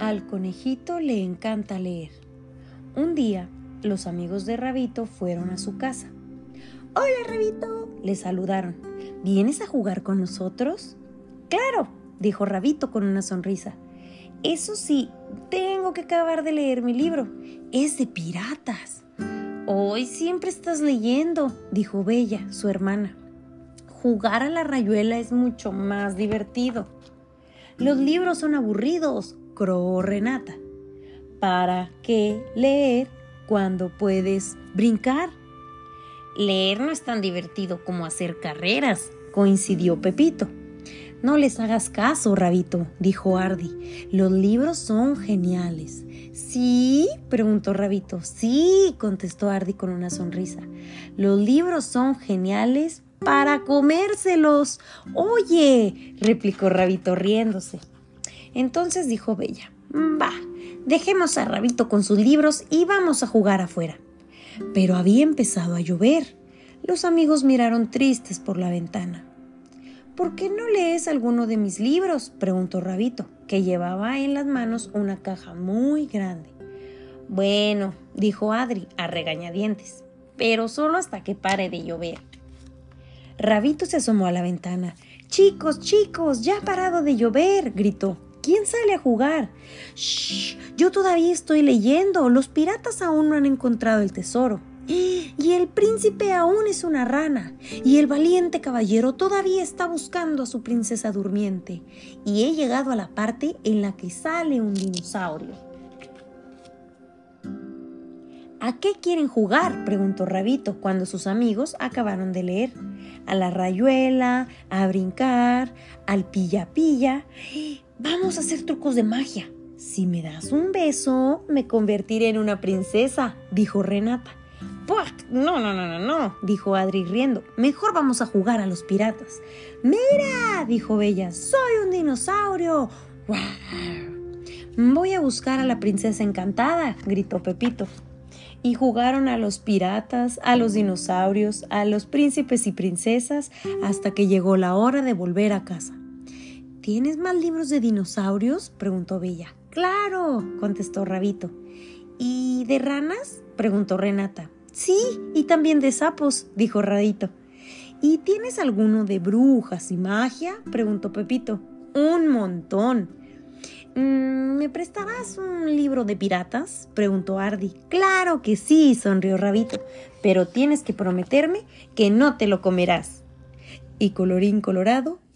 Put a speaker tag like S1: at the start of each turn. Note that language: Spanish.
S1: Al conejito le encanta leer. Un día, los amigos de Rabito fueron a su casa. Hola, Rabito, le saludaron. ¿Vienes a jugar con nosotros? Claro, dijo Rabito con una sonrisa. Eso sí, tengo que acabar de leer mi libro. Es de piratas. Hoy siempre estás leyendo, dijo Bella, su hermana. Jugar a la rayuela es mucho más divertido. Los libros son aburridos, croó Renata. ¿Para qué leer cuando puedes brincar? Leer no es tan divertido como hacer carreras, coincidió Pepito. No les hagas caso, Rabito, dijo Ardi. Los libros son geniales. ¿Sí? preguntó Rabito. Sí, contestó Ardi con una sonrisa. Los libros son geniales para comérselos. Oye, replicó Rabito riéndose. Entonces dijo Bella, va, dejemos a Rabito con sus libros y vamos a jugar afuera. Pero había empezado a llover. Los amigos miraron tristes por la ventana. ¿Por qué no lees alguno de mis libros? preguntó Rabito, que llevaba en las manos una caja muy grande. Bueno, dijo Adri a regañadientes, pero solo hasta que pare de llover. Rabito se asomó a la ventana. Chicos, chicos, ya ha parado de llover, gritó. ¿Quién sale a jugar? Shh, yo todavía estoy leyendo. Los piratas aún no han encontrado el tesoro. Y el príncipe aún es una rana, y el valiente caballero todavía está buscando a su princesa durmiente, y he llegado a la parte en la que sale un dinosaurio. ¿A qué quieren jugar? preguntó Rabito cuando sus amigos acabaron de leer. A la rayuela, a brincar, al pilla pilla. Vamos a hacer trucos de magia. Si me das un beso, me convertiré en una princesa, dijo Renata. No, no, no, no, no, dijo Adri riendo. Mejor vamos a jugar a los piratas. Mira, dijo Bella, soy un dinosaurio. Voy a buscar a la princesa encantada, gritó Pepito. Y jugaron a los piratas, a los dinosaurios, a los príncipes y princesas, hasta que llegó la hora de volver a casa. ¿Tienes más libros de dinosaurios? preguntó Bella. Claro, contestó Rabito. ¿Y de ranas? preguntó Renata. Sí, y también de sapos, dijo Radito. ¿Y tienes alguno de brujas y magia? preguntó Pepito. Un montón. Mm, ¿Me prestarás un libro de piratas? preguntó Ardi. Claro que sí, sonrió Rabito, pero tienes que prometerme que no te lo comerás. Y colorín colorado,